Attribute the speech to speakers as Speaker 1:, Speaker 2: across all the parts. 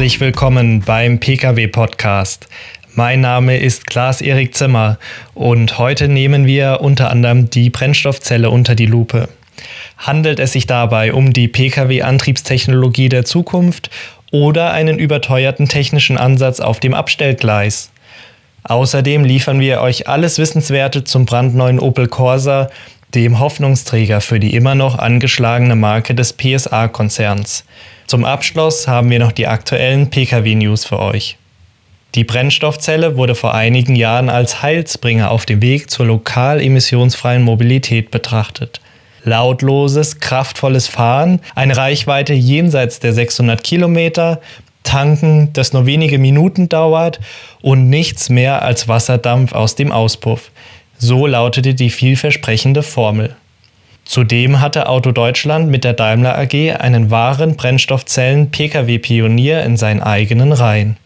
Speaker 1: Herzlich willkommen beim PKW Podcast. Mein Name ist Klaas-Erik Zimmer und heute nehmen wir unter anderem die Brennstoffzelle unter die Lupe. Handelt es sich dabei um die Pkw-Antriebstechnologie der Zukunft oder einen überteuerten technischen Ansatz auf dem Abstellgleis? Außerdem liefern wir euch alles Wissenswerte zum brandneuen Opel Corsa, dem Hoffnungsträger für die immer noch angeschlagene Marke des PSA-Konzerns. Zum Abschluss haben wir noch die aktuellen Pkw-News für euch. Die Brennstoffzelle wurde vor einigen Jahren als Heilsbringer auf dem Weg zur lokal emissionsfreien Mobilität betrachtet. Lautloses, kraftvolles Fahren, eine Reichweite jenseits der 600 Kilometer, Tanken, das nur wenige Minuten dauert und nichts mehr als Wasserdampf aus dem Auspuff. So lautete die vielversprechende Formel. Zudem hatte Auto Deutschland mit der Daimler AG einen wahren Brennstoffzellen-Pkw-Pionier in seinen eigenen Reihen.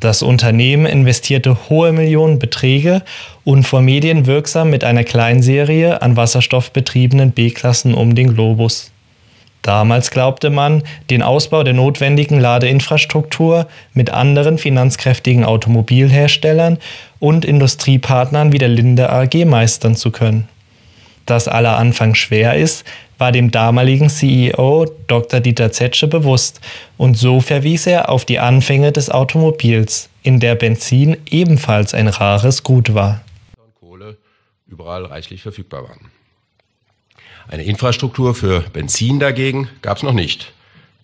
Speaker 1: Das Unternehmen investierte hohe Millionenbeträge und vor Medien wirksam mit einer Kleinserie an wasserstoffbetriebenen B-Klassen um den Globus. Damals glaubte man, den Ausbau der notwendigen Ladeinfrastruktur mit anderen finanzkräftigen Automobilherstellern und Industriepartnern wie der Linde AG meistern zu können. Dass aller Anfang schwer ist, war dem damaligen CEO Dr. Dieter Zetsche bewusst und so verwies er auf die Anfänge des Automobils, in der Benzin ebenfalls ein rares Gut war.
Speaker 2: Kohle überall reichlich verfügbar waren. Eine Infrastruktur für Benzin dagegen gab es noch nicht.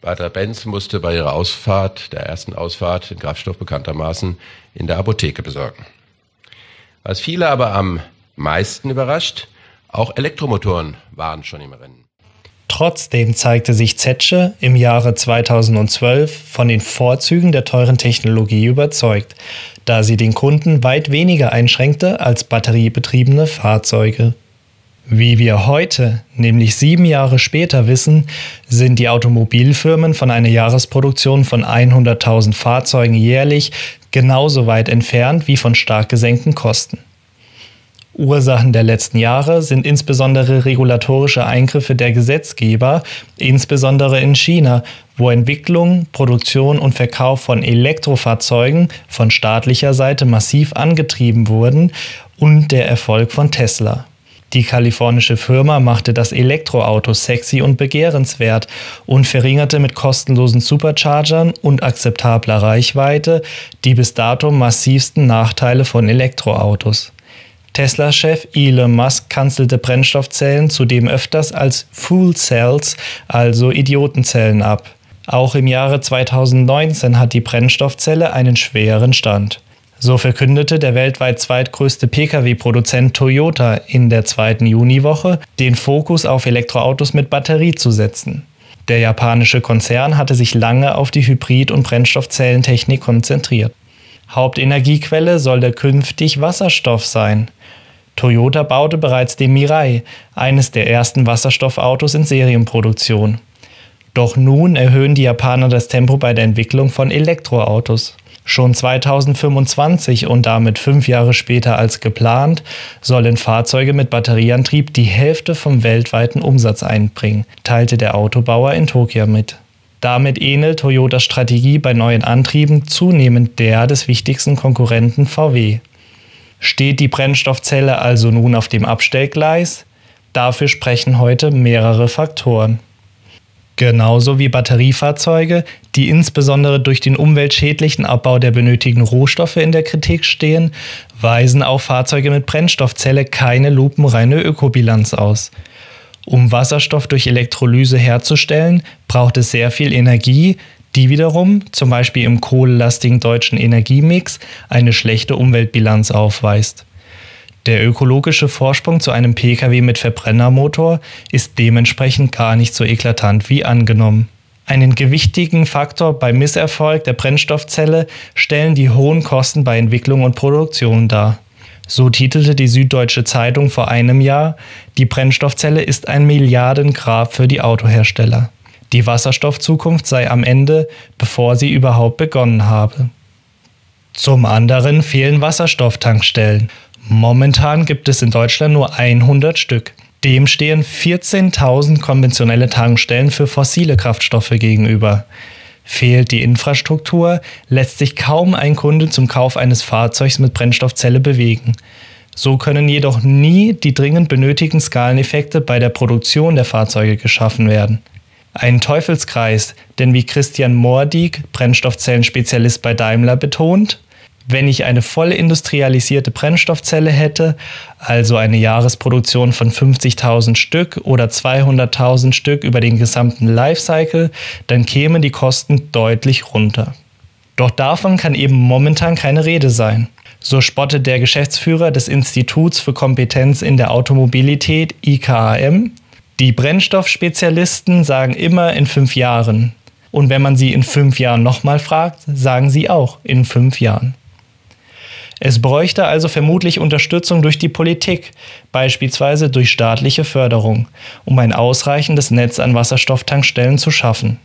Speaker 2: Walter Benz musste bei ihrer Ausfahrt, der ersten Ausfahrt, den Kraftstoff bekanntermaßen in der Apotheke besorgen. Was viele aber am meisten überrascht, auch Elektromotoren waren schon im Rennen.
Speaker 1: Trotzdem zeigte sich Zetsche im Jahre 2012 von den Vorzügen der teuren Technologie überzeugt, da sie den Kunden weit weniger einschränkte als batteriebetriebene Fahrzeuge. Wie wir heute, nämlich sieben Jahre später wissen, sind die Automobilfirmen von einer Jahresproduktion von 100.000 Fahrzeugen jährlich genauso weit entfernt wie von stark gesenkten Kosten. Ursachen der letzten Jahre sind insbesondere regulatorische Eingriffe der Gesetzgeber, insbesondere in China, wo Entwicklung, Produktion und Verkauf von Elektrofahrzeugen von staatlicher Seite massiv angetrieben wurden und der Erfolg von Tesla. Die kalifornische Firma machte das Elektroauto sexy und begehrenswert und verringerte mit kostenlosen Superchargern und akzeptabler Reichweite die bis dato massivsten Nachteile von Elektroautos. Tesla-Chef Elon Musk kanzelte Brennstoffzellen zudem öfters als Fool Cells, also Idiotenzellen, ab. Auch im Jahre 2019 hat die Brennstoffzelle einen schweren Stand. So verkündete der weltweit zweitgrößte Pkw-Produzent Toyota in der zweiten Juniwoche, den Fokus auf Elektroautos mit Batterie zu setzen. Der japanische Konzern hatte sich lange auf die Hybrid- und Brennstoffzellentechnik konzentriert. Hauptenergiequelle soll der künftig Wasserstoff sein. Toyota baute bereits den Mirai, eines der ersten Wasserstoffautos in Serienproduktion. Doch nun erhöhen die Japaner das Tempo bei der Entwicklung von Elektroautos. Schon 2025 und damit fünf Jahre später als geplant, sollen Fahrzeuge mit Batterieantrieb die Hälfte vom weltweiten Umsatz einbringen, teilte der Autobauer in Tokio mit. Damit ähnelt Toyotas Strategie bei neuen Antrieben zunehmend der des wichtigsten Konkurrenten VW. Steht die Brennstoffzelle also nun auf dem Abstellgleis? Dafür sprechen heute mehrere Faktoren. Genauso wie Batteriefahrzeuge, die insbesondere durch den umweltschädlichen Abbau der benötigten Rohstoffe in der Kritik stehen, weisen auch Fahrzeuge mit Brennstoffzelle keine lupenreine Ökobilanz aus. Um Wasserstoff durch Elektrolyse herzustellen, braucht es sehr viel Energie, die wiederum, zum Beispiel im kohlelastigen deutschen Energiemix, eine schlechte Umweltbilanz aufweist. Der ökologische Vorsprung zu einem Pkw mit Verbrennermotor ist dementsprechend gar nicht so eklatant wie angenommen. Einen gewichtigen Faktor beim Misserfolg der Brennstoffzelle stellen die hohen Kosten bei Entwicklung und Produktion dar. So titelte die Süddeutsche Zeitung vor einem Jahr, die Brennstoffzelle ist ein Milliardengrab für die Autohersteller. Die Wasserstoffzukunft sei am Ende, bevor sie überhaupt begonnen habe. Zum anderen fehlen Wasserstofftankstellen Momentan gibt es in Deutschland nur 100 Stück. Dem stehen 14.000 konventionelle Tankstellen für fossile Kraftstoffe gegenüber. Fehlt die Infrastruktur, lässt sich kaum ein Kunde zum Kauf eines Fahrzeugs mit Brennstoffzelle bewegen. So können jedoch nie die dringend benötigten Skaleneffekte bei der Produktion der Fahrzeuge geschaffen werden. Ein Teufelskreis, denn wie Christian Mordig, Brennstoffzellenspezialist bei Daimler, betont, wenn ich eine voll industrialisierte Brennstoffzelle hätte, also eine Jahresproduktion von 50.000 Stück oder 200.000 Stück über den gesamten Lifecycle, dann kämen die Kosten deutlich runter. Doch davon kann eben momentan keine Rede sein. So spottet der Geschäftsführer des Instituts für Kompetenz in der Automobilität IKAM. Die Brennstoffspezialisten sagen immer in fünf Jahren. Und wenn man sie in fünf Jahren nochmal fragt, sagen sie auch in fünf Jahren. Es bräuchte also vermutlich Unterstützung durch die Politik, beispielsweise durch staatliche Förderung, um ein ausreichendes Netz an Wasserstofftankstellen zu schaffen.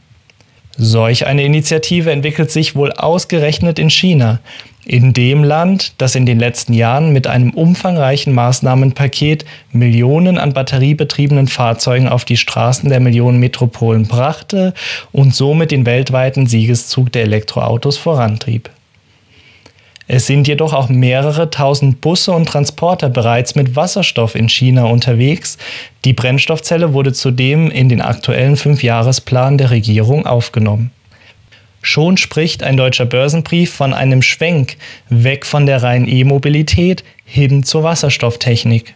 Speaker 1: Solch eine Initiative entwickelt sich wohl ausgerechnet in China, in dem Land, das in den letzten Jahren mit einem umfangreichen Maßnahmenpaket Millionen an batteriebetriebenen Fahrzeugen auf die Straßen der Millionen Metropolen brachte und somit den weltweiten Siegeszug der Elektroautos vorantrieb. Es sind jedoch auch mehrere tausend Busse und Transporter bereits mit Wasserstoff in China unterwegs. Die Brennstoffzelle wurde zudem in den aktuellen Fünfjahresplan der Regierung aufgenommen. Schon spricht ein deutscher Börsenbrief von einem Schwenk weg von der reinen E-Mobilität hin zur Wasserstofftechnik.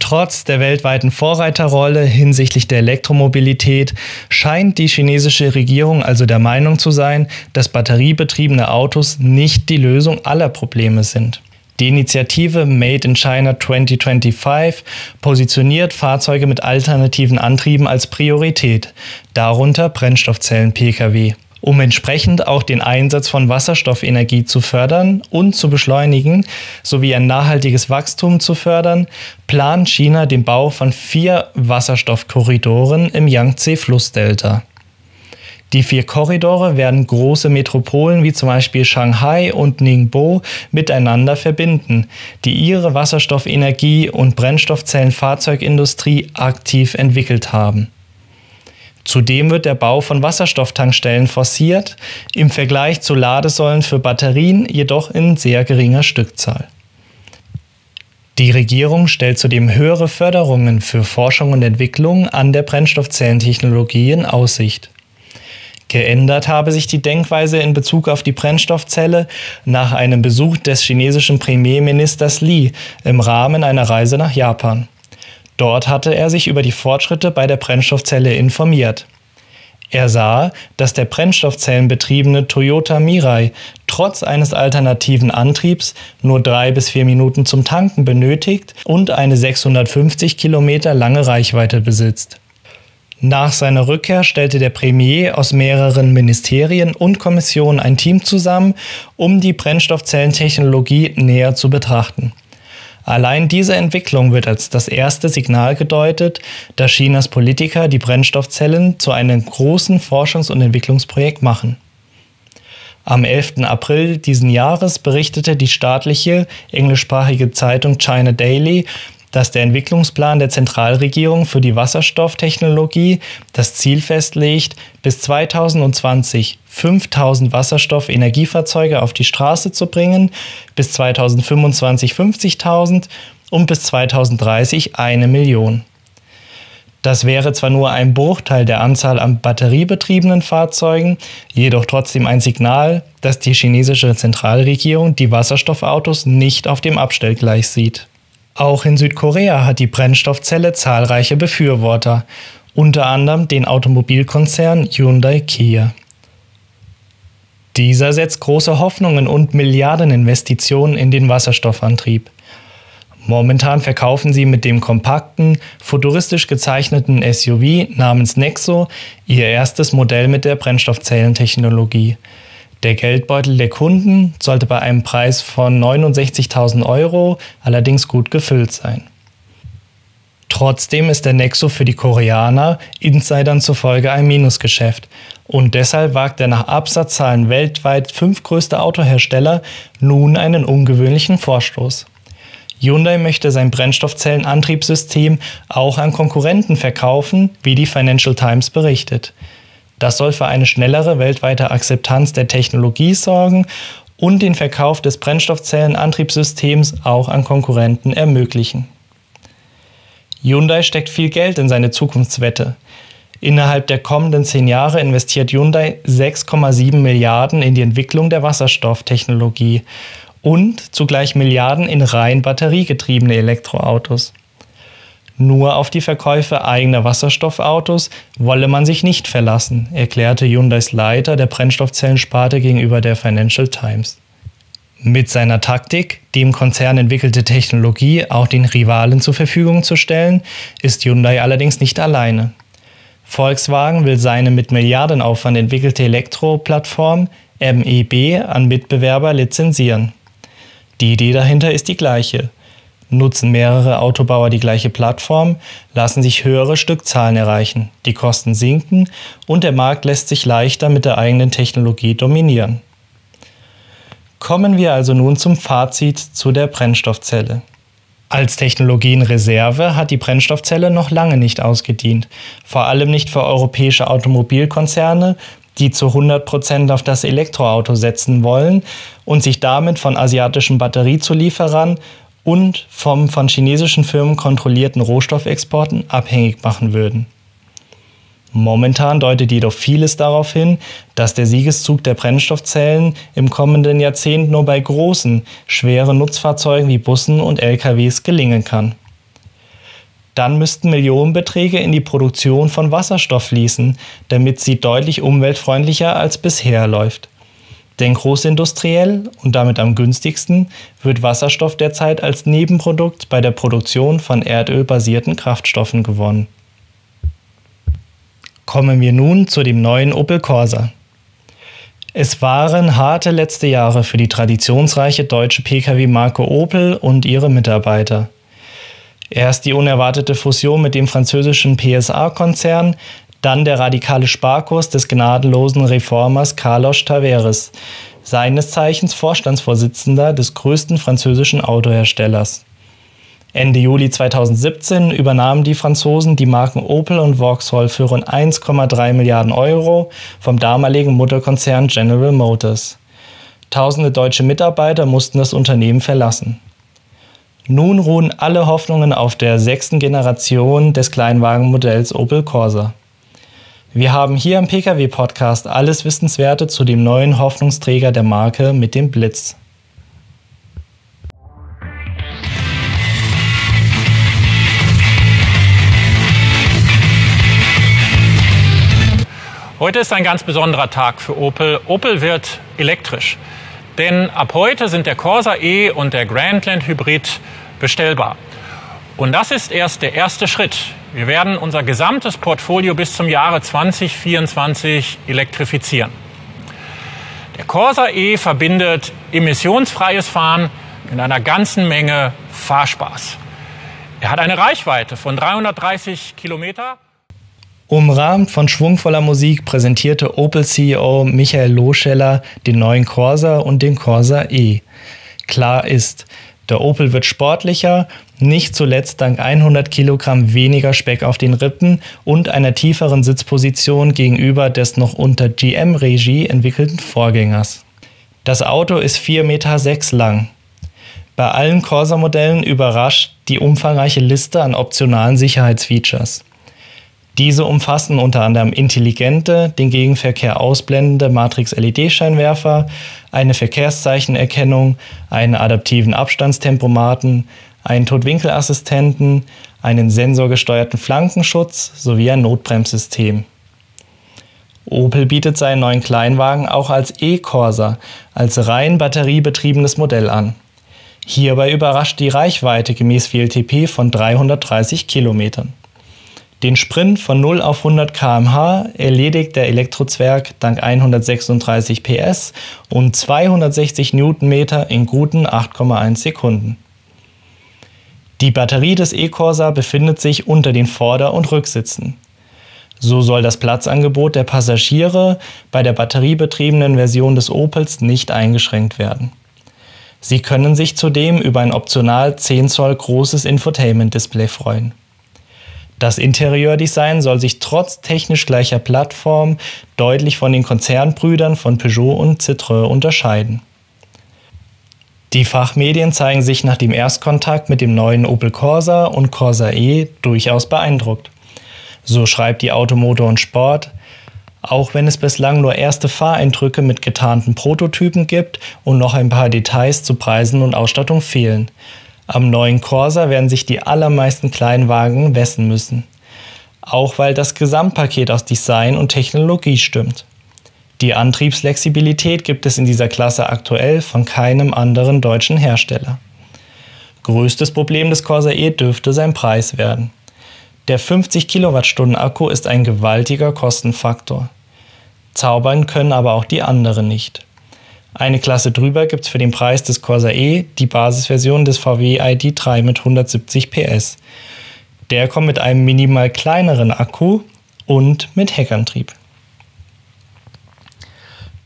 Speaker 1: Trotz der weltweiten Vorreiterrolle hinsichtlich der Elektromobilität scheint die chinesische Regierung also der Meinung zu sein, dass batteriebetriebene Autos nicht die Lösung aller Probleme sind. Die Initiative Made in China 2025 positioniert Fahrzeuge mit alternativen Antrieben als Priorität, darunter Brennstoffzellen-Pkw um entsprechend auch den Einsatz von Wasserstoffenergie zu fördern und zu beschleunigen, sowie ein nachhaltiges Wachstum zu fördern, plant China den Bau von vier Wasserstoffkorridoren im Yangtze-Flussdelta. Die vier Korridore werden große Metropolen wie zum Beispiel Shanghai und Ningbo miteinander verbinden, die ihre Wasserstoffenergie und Brennstoffzellenfahrzeugindustrie aktiv entwickelt haben. Zudem wird der Bau von Wasserstofftankstellen forciert, im Vergleich zu Ladesäulen für Batterien jedoch in sehr geringer Stückzahl. Die Regierung stellt zudem höhere Förderungen für Forschung und Entwicklung an der Brennstoffzellentechnologie in Aussicht. Geändert habe sich die Denkweise in Bezug auf die Brennstoffzelle nach einem Besuch des chinesischen Premierministers Li im Rahmen einer Reise nach Japan. Dort hatte er sich über die Fortschritte bei der Brennstoffzelle informiert. Er sah, dass der brennstoffzellenbetriebene Toyota Mirai trotz eines alternativen Antriebs nur drei bis vier Minuten zum Tanken benötigt und eine 650 Kilometer lange Reichweite besitzt. Nach seiner Rückkehr stellte der Premier aus mehreren Ministerien und Kommissionen ein Team zusammen, um die Brennstoffzellentechnologie näher zu betrachten. Allein diese Entwicklung wird als das erste Signal gedeutet, dass Chinas Politiker die Brennstoffzellen zu einem großen Forschungs- und Entwicklungsprojekt machen. Am 11. April diesen Jahres berichtete die staatliche englischsprachige Zeitung China Daily, dass der Entwicklungsplan der Zentralregierung für die Wasserstofftechnologie das Ziel festlegt, bis 2020 5000 Wasserstoffenergiefahrzeuge auf die Straße zu bringen, bis 2025 50.000 und bis 2030 eine Million. Das wäre zwar nur ein Bruchteil der Anzahl an batteriebetriebenen Fahrzeugen, jedoch trotzdem ein Signal, dass die chinesische Zentralregierung die Wasserstoffautos nicht auf dem Abstellgleis sieht. Auch in Südkorea hat die Brennstoffzelle zahlreiche Befürworter, unter anderem den Automobilkonzern Hyundai Kia. Dieser setzt große Hoffnungen und Milliardeninvestitionen in den Wasserstoffantrieb. Momentan verkaufen sie mit dem kompakten, futuristisch gezeichneten SUV namens Nexo ihr erstes Modell mit der Brennstoffzellentechnologie. Der Geldbeutel der Kunden sollte bei einem Preis von 69.000 Euro allerdings gut gefüllt sein. Trotzdem ist der Nexo für die Koreaner Insidern zufolge ein Minusgeschäft und deshalb wagt der nach Absatzzahlen weltweit fünftgrößte Autohersteller nun einen ungewöhnlichen Vorstoß. Hyundai möchte sein Brennstoffzellenantriebssystem auch an Konkurrenten verkaufen, wie die Financial Times berichtet. Das soll für eine schnellere weltweite Akzeptanz der Technologie sorgen und den Verkauf des Brennstoffzellenantriebssystems auch an Konkurrenten ermöglichen. Hyundai steckt viel Geld in seine Zukunftswette. Innerhalb der kommenden zehn Jahre investiert Hyundai 6,7 Milliarden in die Entwicklung der Wasserstofftechnologie und zugleich Milliarden in rein batteriegetriebene Elektroautos. Nur auf die Verkäufe eigener Wasserstoffautos wolle man sich nicht verlassen, erklärte Hyundais Leiter der Brennstoffzellensparte gegenüber der Financial Times. Mit seiner Taktik, die im Konzern entwickelte Technologie auch den Rivalen zur Verfügung zu stellen, ist Hyundai allerdings nicht alleine. Volkswagen will seine mit Milliardenaufwand entwickelte Elektroplattform MEB an Mitbewerber lizenzieren. Die Idee dahinter ist die gleiche. Nutzen mehrere Autobauer die gleiche Plattform, lassen sich höhere Stückzahlen erreichen, die Kosten sinken und der Markt lässt sich leichter mit der eigenen Technologie dominieren. Kommen wir also nun zum Fazit zu der Brennstoffzelle. Als Technologienreserve hat die Brennstoffzelle noch lange nicht ausgedient, vor allem nicht für europäische Automobilkonzerne, die zu 100 Prozent auf das Elektroauto setzen wollen und sich damit von asiatischen Batteriezulieferern und vom von chinesischen Firmen kontrollierten Rohstoffexporten abhängig machen würden. Momentan deutet jedoch vieles darauf hin, dass der Siegeszug der Brennstoffzellen im kommenden Jahrzehnt nur bei großen, schweren Nutzfahrzeugen wie Bussen und LKWs gelingen kann. Dann müssten Millionenbeträge in die Produktion von Wasserstoff fließen, damit sie deutlich umweltfreundlicher als bisher läuft. Denn großindustriell und damit am günstigsten wird Wasserstoff derzeit als Nebenprodukt bei der Produktion von erdölbasierten Kraftstoffen gewonnen. Kommen wir nun zu dem neuen Opel Corsa. Es waren harte letzte Jahre für die traditionsreiche deutsche Pkw-Marke Opel und ihre Mitarbeiter. Erst die unerwartete Fusion mit dem französischen PSA-Konzern, dann der radikale Sparkurs des gnadenlosen Reformers Carlos Tavares, seines Zeichens Vorstandsvorsitzender des größten französischen Autoherstellers. Ende Juli 2017 übernahmen die Franzosen die Marken Opel und Vauxhall für rund 1,3 Milliarden Euro vom damaligen Mutterkonzern General Motors. Tausende deutsche Mitarbeiter mussten das Unternehmen verlassen. Nun ruhen alle Hoffnungen auf der sechsten Generation des Kleinwagenmodells Opel Corsa. Wir haben hier im Pkw-Podcast alles Wissenswerte zu dem neuen Hoffnungsträger der Marke mit dem Blitz.
Speaker 3: Heute ist ein ganz besonderer Tag für Opel. Opel wird elektrisch. Denn ab heute sind der Corsa E und der Grandland Hybrid bestellbar. Und das ist erst der erste Schritt. Wir werden unser gesamtes Portfolio bis zum Jahre 2024 elektrifizieren. Der Corsa E verbindet emissionsfreies Fahren mit einer ganzen Menge Fahrspaß. Er hat eine Reichweite von 330 Kilometer.
Speaker 1: Umrahmt von schwungvoller Musik präsentierte Opel-CEO Michael Loscheller den neuen Corsa und den Corsa E. Klar ist, der Opel wird sportlicher, nicht zuletzt dank 100 Kilogramm weniger Speck auf den Rippen und einer tieferen Sitzposition gegenüber des noch unter GM-Regie entwickelten Vorgängers. Das Auto ist 4,6 Meter lang. Bei allen Corsa-Modellen überrascht die umfangreiche Liste an optionalen Sicherheitsfeatures. Diese umfassen unter anderem intelligente, den Gegenverkehr ausblendende Matrix-LED-Scheinwerfer, eine Verkehrszeichenerkennung, einen adaptiven Abstandstempomaten, einen Totwinkelassistenten, einen sensorgesteuerten Flankenschutz sowie ein Notbremssystem. Opel bietet seinen neuen Kleinwagen auch als E-Corsa, als rein batteriebetriebenes Modell an. Hierbei überrascht die Reichweite gemäß WLTP von 330 Kilometern. Den Sprint von 0 auf 100 km/h erledigt der Elektrozwerg dank 136 PS und 260 Newtonmeter in guten 8,1 Sekunden. Die Batterie des E-Corsa befindet sich unter den Vorder- und Rücksitzen. So soll das Platzangebot der Passagiere bei der batteriebetriebenen Version des Opels nicht eingeschränkt werden. Sie können sich zudem über ein optional 10 Zoll großes Infotainment-Display freuen. Das Interieurdesign soll sich trotz technisch gleicher Plattform deutlich von den Konzernbrüdern von Peugeot und Citroën unterscheiden. Die Fachmedien zeigen sich nach dem Erstkontakt mit dem neuen Opel Corsa und Corsa E durchaus beeindruckt. So schreibt die Automotor und Sport, auch wenn es bislang nur erste Fahreindrücke mit getarnten Prototypen gibt und noch ein paar Details zu Preisen und Ausstattung fehlen. Am neuen Corsa werden sich die allermeisten Kleinwagen messen müssen. Auch weil das Gesamtpaket aus Design und Technologie stimmt. Die Antriebsflexibilität gibt es in dieser Klasse aktuell von keinem anderen deutschen Hersteller. Größtes Problem des Corsa E dürfte sein Preis werden. Der 50 Kilowattstunden Akku ist ein gewaltiger Kostenfaktor. Zaubern können aber auch die anderen nicht. Eine Klasse drüber gibt es für den Preis des Corsa E die Basisversion des VW ID3 mit 170 PS. Der kommt mit einem minimal kleineren Akku und mit Heckantrieb.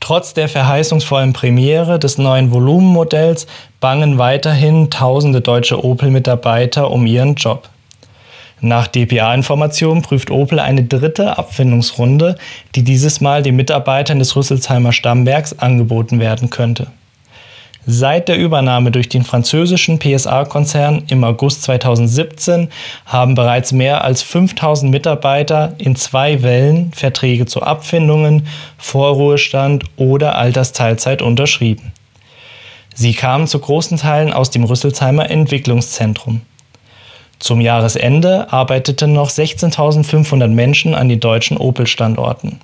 Speaker 1: Trotz der verheißungsvollen Premiere des neuen Volumenmodells bangen weiterhin tausende deutsche Opel-Mitarbeiter um ihren Job. Nach dpa-Informationen prüft Opel eine dritte Abfindungsrunde, die dieses Mal den Mitarbeitern des Rüsselsheimer Stammwerks angeboten werden könnte. Seit der Übernahme durch den französischen PSA-Konzern im August 2017 haben bereits mehr als 5000 Mitarbeiter in zwei Wellen Verträge zu Abfindungen, Vorruhestand oder Altersteilzeit unterschrieben. Sie kamen zu großen Teilen aus dem Rüsselsheimer Entwicklungszentrum. Zum Jahresende arbeiteten noch 16.500 Menschen an den deutschen Opel-Standorten.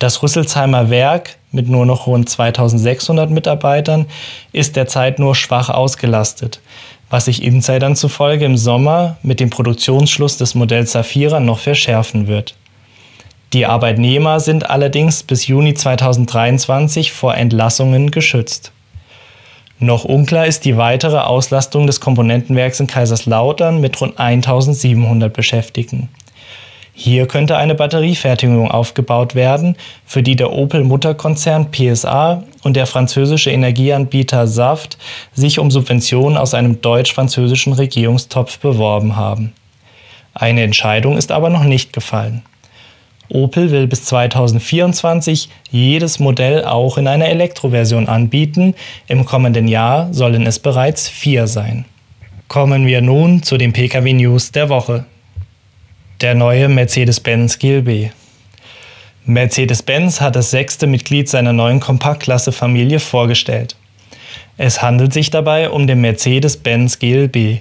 Speaker 1: Das Rüsselsheimer Werk mit nur noch rund 2600 Mitarbeitern ist derzeit nur schwach ausgelastet, was sich Insidern zufolge im Sommer mit dem Produktionsschluss des Modells Safira noch verschärfen wird. Die Arbeitnehmer sind allerdings bis Juni 2023 vor Entlassungen geschützt. Noch unklar ist die weitere Auslastung des Komponentenwerks in Kaiserslautern mit rund 1700 Beschäftigten. Hier könnte eine Batteriefertigung aufgebaut werden, für die der Opel-Mutterkonzern PSA und der französische Energieanbieter Saft sich um Subventionen aus einem deutsch-französischen Regierungstopf beworben haben. Eine Entscheidung ist aber noch nicht gefallen. Opel will bis 2024 jedes Modell auch in einer Elektroversion anbieten. Im kommenden Jahr sollen es bereits vier sein. Kommen wir nun zu den Pkw News der Woche. Der neue Mercedes-Benz GLB. Mercedes-Benz hat das sechste Mitglied seiner neuen Kompaktklasse-Familie vorgestellt. Es handelt sich dabei um den Mercedes-Benz GLB,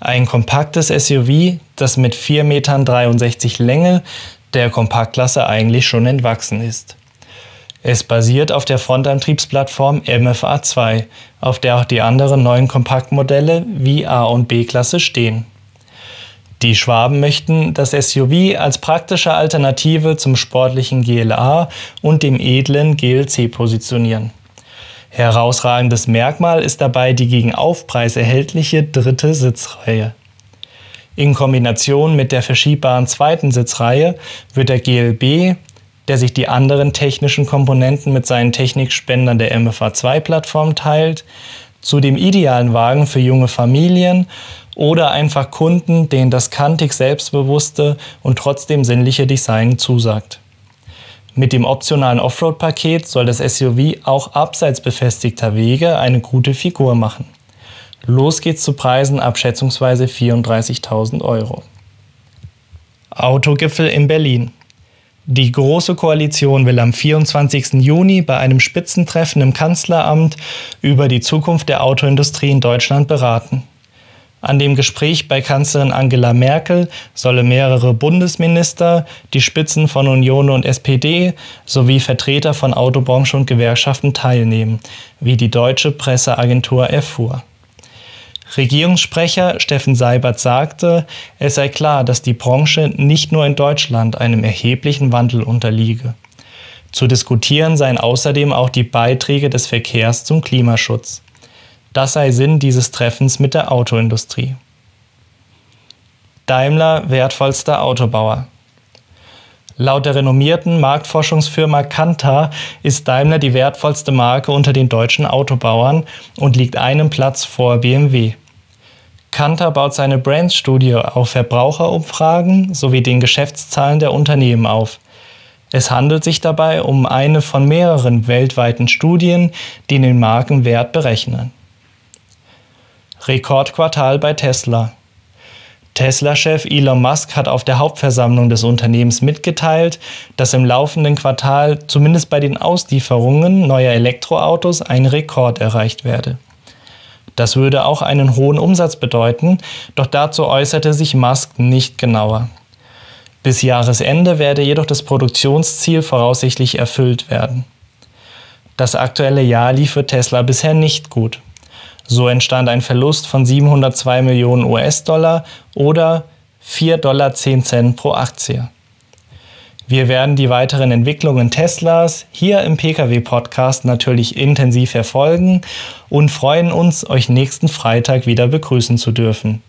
Speaker 1: ein kompaktes SUV, das mit 4,63 Metern Länge der Kompaktklasse eigentlich schon entwachsen ist. Es basiert auf der Frontantriebsplattform MFA2, auf der auch die anderen neuen Kompaktmodelle wie A und B-Klasse stehen. Die Schwaben möchten das SUV als praktische Alternative zum sportlichen GLA und dem edlen GLC positionieren. Herausragendes Merkmal ist dabei die gegen Aufpreis erhältliche dritte Sitzreihe. In Kombination mit der verschiebbaren zweiten Sitzreihe wird der GLB, der sich die anderen technischen Komponenten mit seinen Technikspendern der MFA2-Plattform teilt, zu dem idealen Wagen für junge Familien oder einfach Kunden, denen das kantig selbstbewusste und trotzdem sinnliche Design zusagt. Mit dem optionalen Offroad-Paket soll das SUV auch abseits befestigter Wege eine gute Figur machen. Los geht's zu Preisen ab schätzungsweise 34.000 Euro. Autogipfel in Berlin. Die Große Koalition will am 24. Juni bei einem Spitzentreffen im Kanzleramt über die Zukunft der Autoindustrie in Deutschland beraten. An dem Gespräch bei Kanzlerin Angela Merkel solle mehrere Bundesminister, die Spitzen von Union und SPD sowie Vertreter von Autobranche und Gewerkschaften teilnehmen, wie die deutsche Presseagentur erfuhr. Regierungssprecher Steffen Seibert sagte, es sei klar, dass die Branche nicht nur in Deutschland einem erheblichen Wandel unterliege. Zu diskutieren seien außerdem auch die Beiträge des Verkehrs zum Klimaschutz. Das sei Sinn dieses Treffens mit der Autoindustrie. Daimler wertvollster Autobauer. Laut der renommierten Marktforschungsfirma Kantar ist Daimler die wertvollste Marke unter den deutschen Autobauern und liegt einen Platz vor BMW. Kantar baut seine Brands-Studie auf Verbraucherumfragen sowie den Geschäftszahlen der Unternehmen auf. Es handelt sich dabei um eine von mehreren weltweiten Studien, die den Markenwert berechnen. Rekordquartal bei Tesla. Tesla-Chef Elon Musk hat auf der Hauptversammlung des Unternehmens mitgeteilt, dass im laufenden Quartal zumindest bei den Auslieferungen neuer Elektroautos ein Rekord erreicht werde. Das würde auch einen hohen Umsatz bedeuten, doch dazu äußerte sich Musk nicht genauer. Bis Jahresende werde jedoch das Produktionsziel voraussichtlich erfüllt werden. Das aktuelle Jahr lief für Tesla bisher nicht gut. So entstand ein Verlust von 702 Millionen US-Dollar oder 4,10 Dollar pro Aktie. Wir werden die weiteren Entwicklungen Teslas hier im Pkw-Podcast natürlich intensiv verfolgen und freuen uns, euch nächsten Freitag wieder begrüßen zu dürfen.